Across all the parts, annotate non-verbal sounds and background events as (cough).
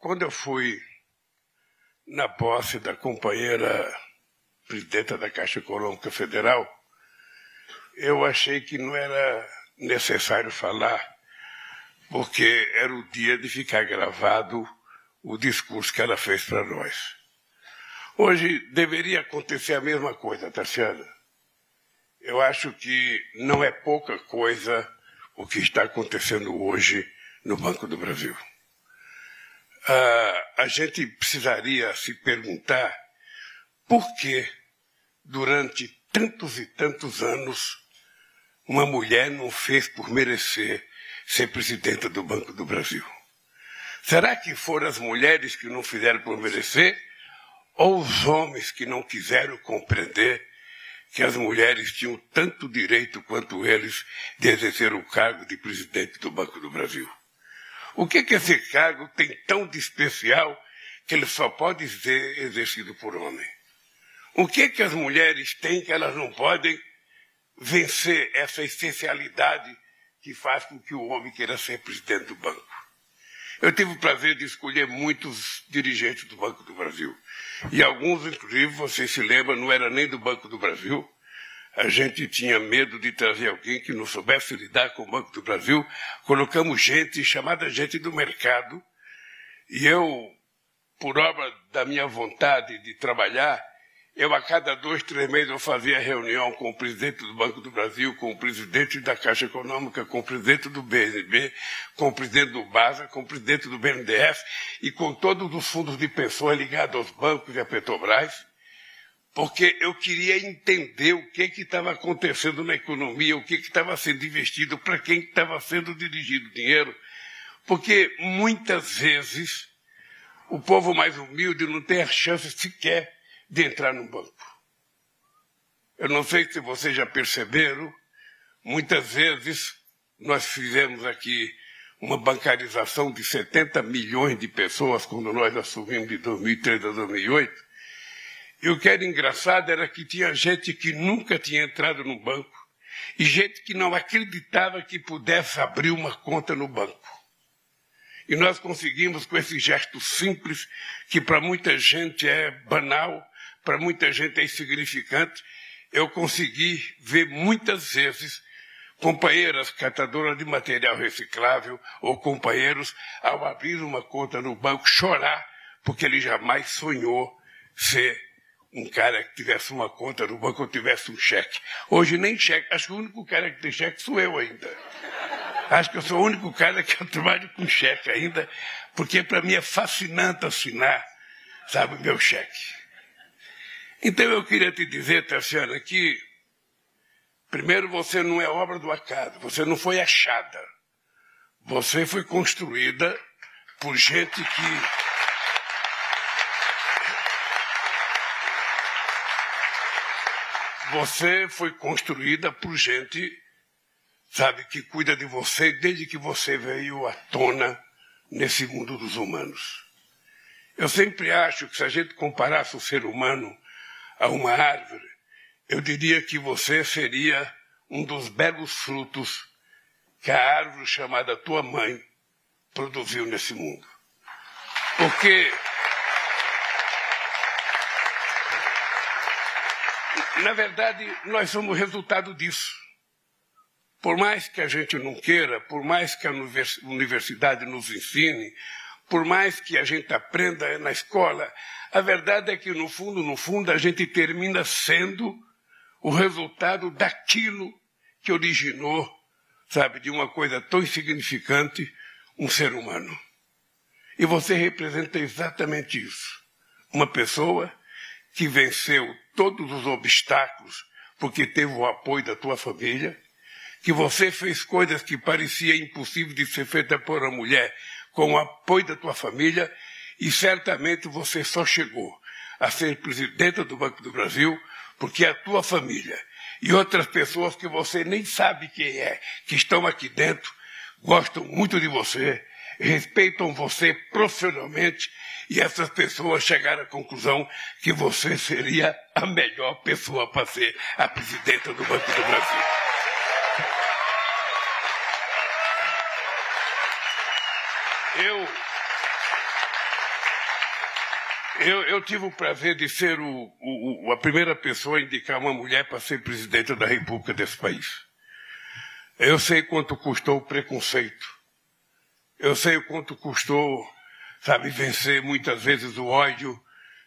quando eu fui na posse da companheira presidenta da Caixa Econômica Federal, eu achei que não era necessário falar, porque era o dia de ficar gravado o discurso que ela fez para nós. Hoje deveria acontecer a mesma coisa, Tassiana. Eu acho que não é pouca coisa o que está acontecendo hoje no Banco do Brasil. Ah, a gente precisaria se perguntar por que, durante tantos e tantos anos, uma mulher não fez por merecer ser presidenta do Banco do Brasil. Será que foram as mulheres que não fizeram por merecer? Ou os homens que não quiseram compreender que as mulheres tinham tanto direito quanto eles de exercer o cargo de presidente do Banco do Brasil? O que, que esse cargo tem tão de especial que ele só pode ser exercido por homem? O que, que as mulheres têm que elas não podem vencer essa essencialidade que faz com que o homem queira ser presidente do banco? Eu tive o prazer de escolher muitos dirigentes do Banco do Brasil. E alguns, inclusive, vocês se lembram, não era nem do Banco do Brasil. A gente tinha medo de trazer alguém que não soubesse lidar com o Banco do Brasil. Colocamos gente chamada gente do mercado. E eu, por obra da minha vontade de trabalhar, eu, a cada dois, três meses, eu fazia reunião com o presidente do Banco do Brasil, com o presidente da Caixa Econômica, com o presidente do BNB, com o presidente do BASA, com o presidente do BNDES e com todos os fundos de pessoas ligados aos bancos e à Petrobras, porque eu queria entender o que estava acontecendo na economia, o que estava sendo investido, para quem estava sendo dirigido o dinheiro, porque muitas vezes o povo mais humilde não tem a chance sequer de entrar no banco. Eu não sei se vocês já perceberam, muitas vezes nós fizemos aqui uma bancarização de 70 milhões de pessoas quando nós assumimos de 2003 a 2008. E o que era engraçado era que tinha gente que nunca tinha entrado no banco e gente que não acreditava que pudesse abrir uma conta no banco. E nós conseguimos, com esse gesto simples, que para muita gente é banal, para muita gente é insignificante, eu consegui ver muitas vezes companheiras catadoras de material reciclável ou companheiros, ao abrir uma conta no banco, chorar porque ele jamais sonhou ser um cara que tivesse uma conta no banco ou tivesse um cheque. Hoje nem cheque. Acho que o único cara que tem cheque sou eu ainda. Acho que eu sou o único cara que eu trabalho com cheque ainda, porque para mim é fascinante assinar, sabe, meu cheque. Então eu queria te dizer, Tassiana, que primeiro você não é obra do acaso, você não foi achada. Você foi construída por gente que. Você foi construída por gente, sabe, que cuida de você desde que você veio à tona nesse mundo dos humanos. Eu sempre acho que se a gente comparasse o ser humano a uma árvore, eu diria que você seria um dos belos frutos que a árvore chamada tua mãe produziu nesse mundo. Porque, na verdade, nós somos resultado disso. Por mais que a gente não queira, por mais que a universidade nos ensine, por mais que a gente aprenda na escola, a verdade é que, no fundo, no fundo, a gente termina sendo o resultado daquilo que originou, sabe, de uma coisa tão insignificante, um ser humano. E você representa exatamente isso. Uma pessoa que venceu todos os obstáculos porque teve o apoio da tua família, que você fez coisas que pareciam impossíveis de ser feitas por uma mulher com o apoio da tua família e certamente você só chegou a ser presidente do Banco do Brasil porque a tua família. E outras pessoas que você nem sabe quem é, que estão aqui dentro, gostam muito de você, respeitam você profissionalmente e essas pessoas chegaram à conclusão que você seria a melhor pessoa para ser a presidenta do Banco do Brasil. Eu Eu, eu, tive o prazer de ser o, o, a primeira pessoa a indicar uma mulher para ser presidente da República desse país. Eu sei quanto custou o preconceito. Eu sei o quanto custou, sabe, vencer muitas vezes o ódio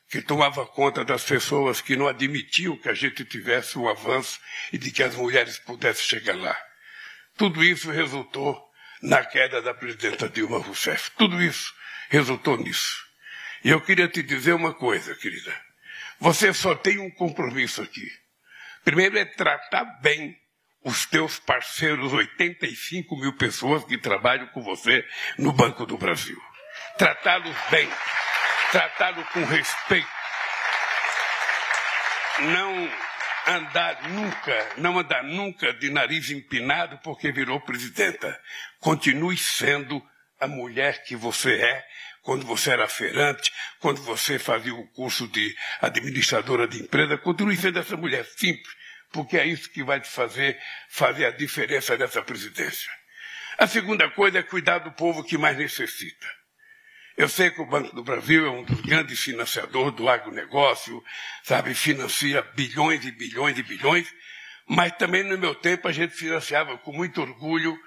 que tomava conta das pessoas que não admitiam que a gente tivesse um avanço e de que as mulheres pudessem chegar lá. Tudo isso resultou na queda da presidenta Dilma Rousseff. Tudo isso resultou nisso. E eu queria te dizer uma coisa, querida. Você só tem um compromisso aqui. Primeiro é tratar bem os teus parceiros, 85 mil pessoas que trabalham com você no Banco do Brasil. Tratá-los bem, tratá-los com respeito. Não andar nunca, não andar nunca de nariz empinado porque virou presidenta. Continue sendo a mulher que você é quando você era feirante, quando você fazia o curso de administradora de empresa. Continue sendo essa mulher simples, porque é isso que vai te fazer fazer a diferença nessa presidência. A segunda coisa é cuidar do povo que mais necessita. Eu sei que o Banco do Brasil é um dos grandes financiadores do agronegócio, sabe, financia bilhões e bilhões e bilhões, mas também no meu tempo a gente financiava com muito orgulho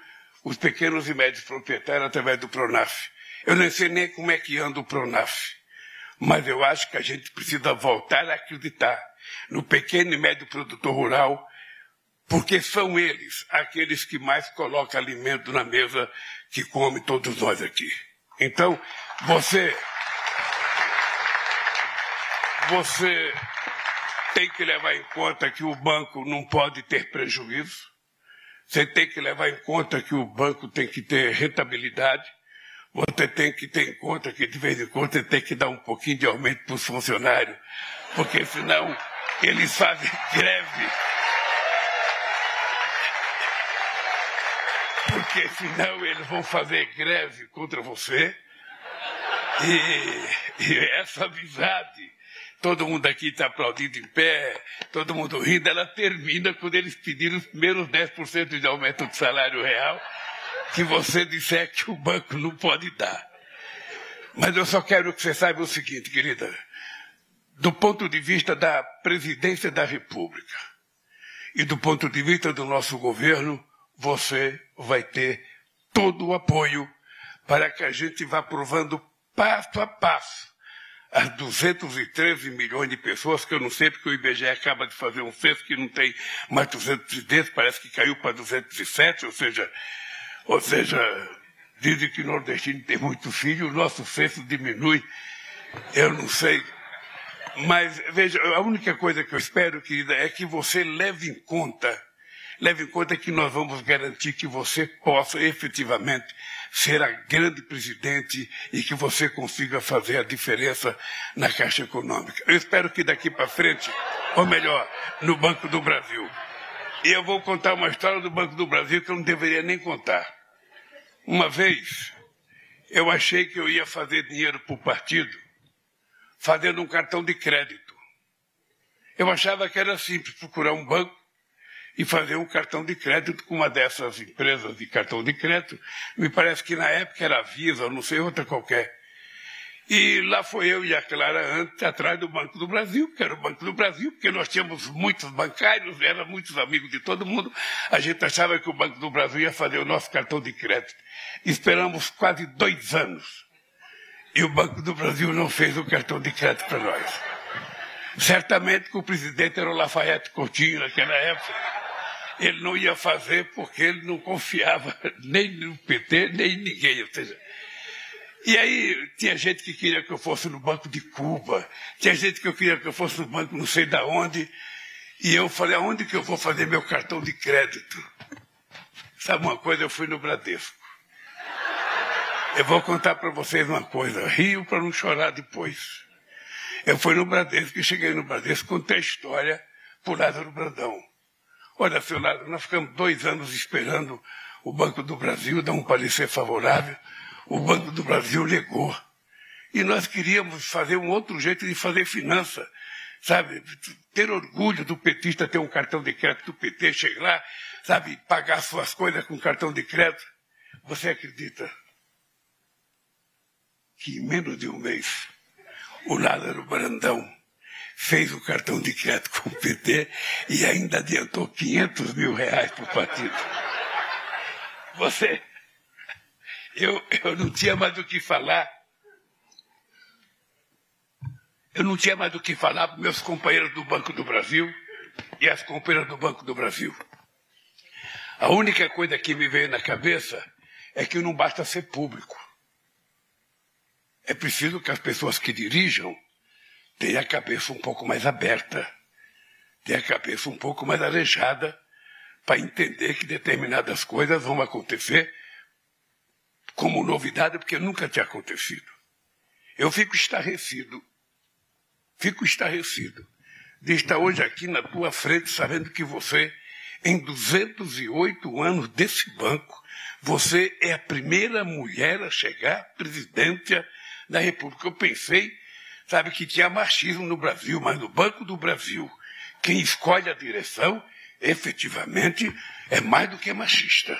os pequenos e médios proprietários através do Pronaf. Eu não sei nem como é que anda o Pronaf, mas eu acho que a gente precisa voltar a acreditar no pequeno e médio produtor rural, porque são eles aqueles que mais colocam alimento na mesa que come todos nós aqui. Então, você. Você tem que levar em conta que o banco não pode ter prejuízo. Você tem que levar em conta que o banco tem que ter rentabilidade. Você tem que ter em conta que, de vez em quando, você tem que dar um pouquinho de aumento para os funcionários, porque senão eles fazem greve. Porque senão eles vão fazer greve contra você. E, e essa amizade, todo mundo aqui está aplaudindo em pé, todo mundo rindo, ela termina quando eles pediram os primeiros 10% de aumento do salário real, que você disser que o banco não pode dar. Mas eu só quero que você saiba o seguinte, querida, do ponto de vista da presidência da República e do ponto de vista do nosso governo, você vai ter todo o apoio para que a gente vá provando passo a passo as 213 milhões de pessoas, que eu não sei porque o IBGE acaba de fazer um censo que não tem mais 210, parece que caiu para 207, ou seja, ou seja, dizem que o nordestino tem muito filho, o nosso censo diminui, eu não sei. Mas, veja, a única coisa que eu espero, querida, é que você leve em conta Leve em conta que nós vamos garantir que você possa efetivamente ser a grande presidente e que você consiga fazer a diferença na Caixa Econômica. Eu espero que daqui para frente, ou melhor, no Banco do Brasil. E eu vou contar uma história do Banco do Brasil que eu não deveria nem contar. Uma vez, eu achei que eu ia fazer dinheiro para o partido fazendo um cartão de crédito. Eu achava que era simples procurar um banco e fazer um cartão de crédito com uma dessas empresas de cartão de crédito. Me parece que na época era Visa, ou não sei, outra qualquer. E lá foi eu e a Clara antes, atrás do Banco do Brasil, que era o Banco do Brasil, porque nós tínhamos muitos bancários, eram muitos amigos de todo mundo. A gente achava que o Banco do Brasil ia fazer o nosso cartão de crédito. Esperamos quase dois anos. E o Banco do Brasil não fez o cartão de crédito para nós. Certamente que o presidente era o Lafayette Coutinho naquela época ele não ia fazer porque ele não confiava (laughs) nem no PT, nem em ninguém. Ou seja, e aí tinha gente que queria que eu fosse no Banco de Cuba, tinha gente que eu queria que eu fosse no banco não sei da onde, e eu falei, aonde que eu vou fazer meu cartão de crédito? Sabe uma coisa, eu fui no Bradesco. Eu vou contar para vocês uma coisa, rio para não chorar depois. Eu fui no Bradesco e cheguei no Bradesco, contei a história por Lázaro Brandão. Olha, seu Lázaro, nós ficamos dois anos esperando o Banco do Brasil dar um parecer favorável. O Banco do Brasil negou. E nós queríamos fazer um outro jeito de fazer finança. Sabe, ter orgulho do petista ter um cartão de crédito do PT, chegar lá, sabe, pagar suas coisas com cartão de crédito. Você acredita que em menos de um mês o Lázaro Brandão fez o cartão de crédito com o PT e ainda adiantou 500 mil reais para o partido. Você, eu, eu não tinha mais do que falar. Eu não tinha mais do que falar para meus companheiros do Banco do Brasil e as companheiras do Banco do Brasil. A única coisa que me veio na cabeça é que não basta ser público. É preciso que as pessoas que dirijam tenham a cabeça um pouco mais aberta, tenham a cabeça um pouco mais arejada, para entender que determinadas coisas vão acontecer como novidade, porque nunca tinha acontecido. Eu fico estarrecido, fico estarrecido de estar hoje aqui na tua frente sabendo que você, em 208 anos desse banco, você é a primeira mulher a chegar à presidência da República. Eu pensei, sabe, que tinha machismo no Brasil, mas no Banco do Brasil, quem escolhe a direção, efetivamente, é mais do que machista.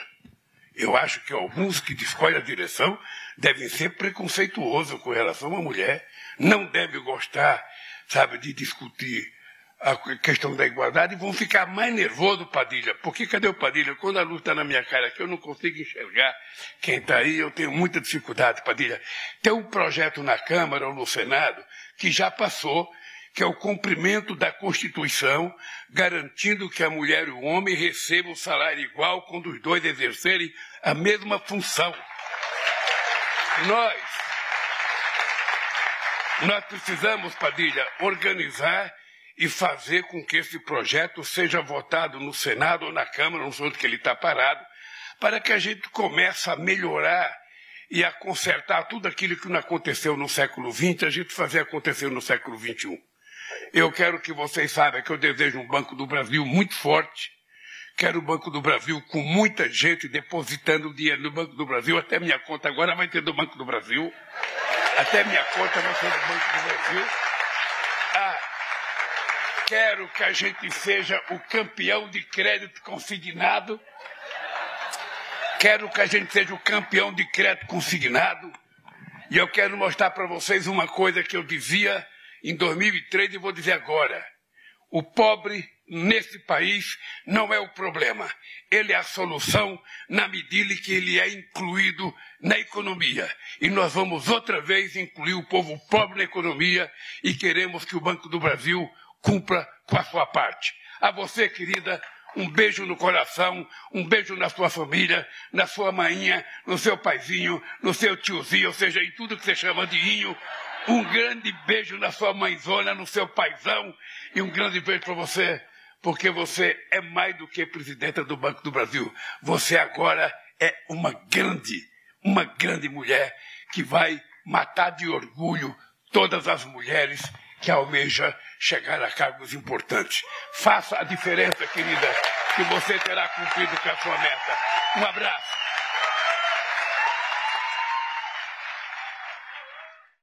Eu acho que alguns que escolhem a direção devem ser preconceituosos com relação à mulher, não devem gostar, sabe, de discutir a questão da igualdade e vão ficar mais nervoso, Padilha. Porque cadê o Padilha? Quando a luz está na minha cara que eu não consigo enxergar quem está aí, eu tenho muita dificuldade, Padilha. Tem um projeto na Câmara ou no Senado que já passou, que é o cumprimento da Constituição, garantindo que a mulher e o homem recebam salário igual quando os dois exercerem a mesma função. Nós, nós precisamos, Padilha, organizar e fazer com que esse projeto seja votado no Senado ou na Câmara, não sei onde que ele está parado, para que a gente comece a melhorar e a consertar tudo aquilo que não aconteceu no século XX, a gente fazer acontecer no século XXI. Eu quero que vocês saibam que eu desejo um Banco do Brasil muito forte, quero o Banco do Brasil com muita gente depositando dinheiro no Banco do Brasil, até minha conta agora vai ter do Banco do Brasil, até minha conta vai ser do Banco do Brasil. Ah, quero que a gente seja o campeão de crédito consignado. Quero que a gente seja o campeão de crédito consignado. E eu quero mostrar para vocês uma coisa que eu dizia em 2003 e vou dizer agora. O pobre nesse país não é o problema. Ele é a solução na medida em que ele é incluído na economia. E nós vamos outra vez incluir o povo pobre na economia e queremos que o Banco do Brasil cumpra com a sua parte. A você, querida, um beijo no coração, um beijo na sua família, na sua mainha, no seu paizinho, no seu tiozinho, ou seja, em tudo que você chama de inho. Um grande beijo na sua mãezona, no seu paizão, e um grande beijo para você, porque você é mais do que presidenta do Banco do Brasil. Você agora é uma grande, uma grande mulher que vai matar de orgulho todas as mulheres que almeja chegar a cargos importantes. Faça a diferença, querida, que você terá cumprido com a sua meta. Um abraço.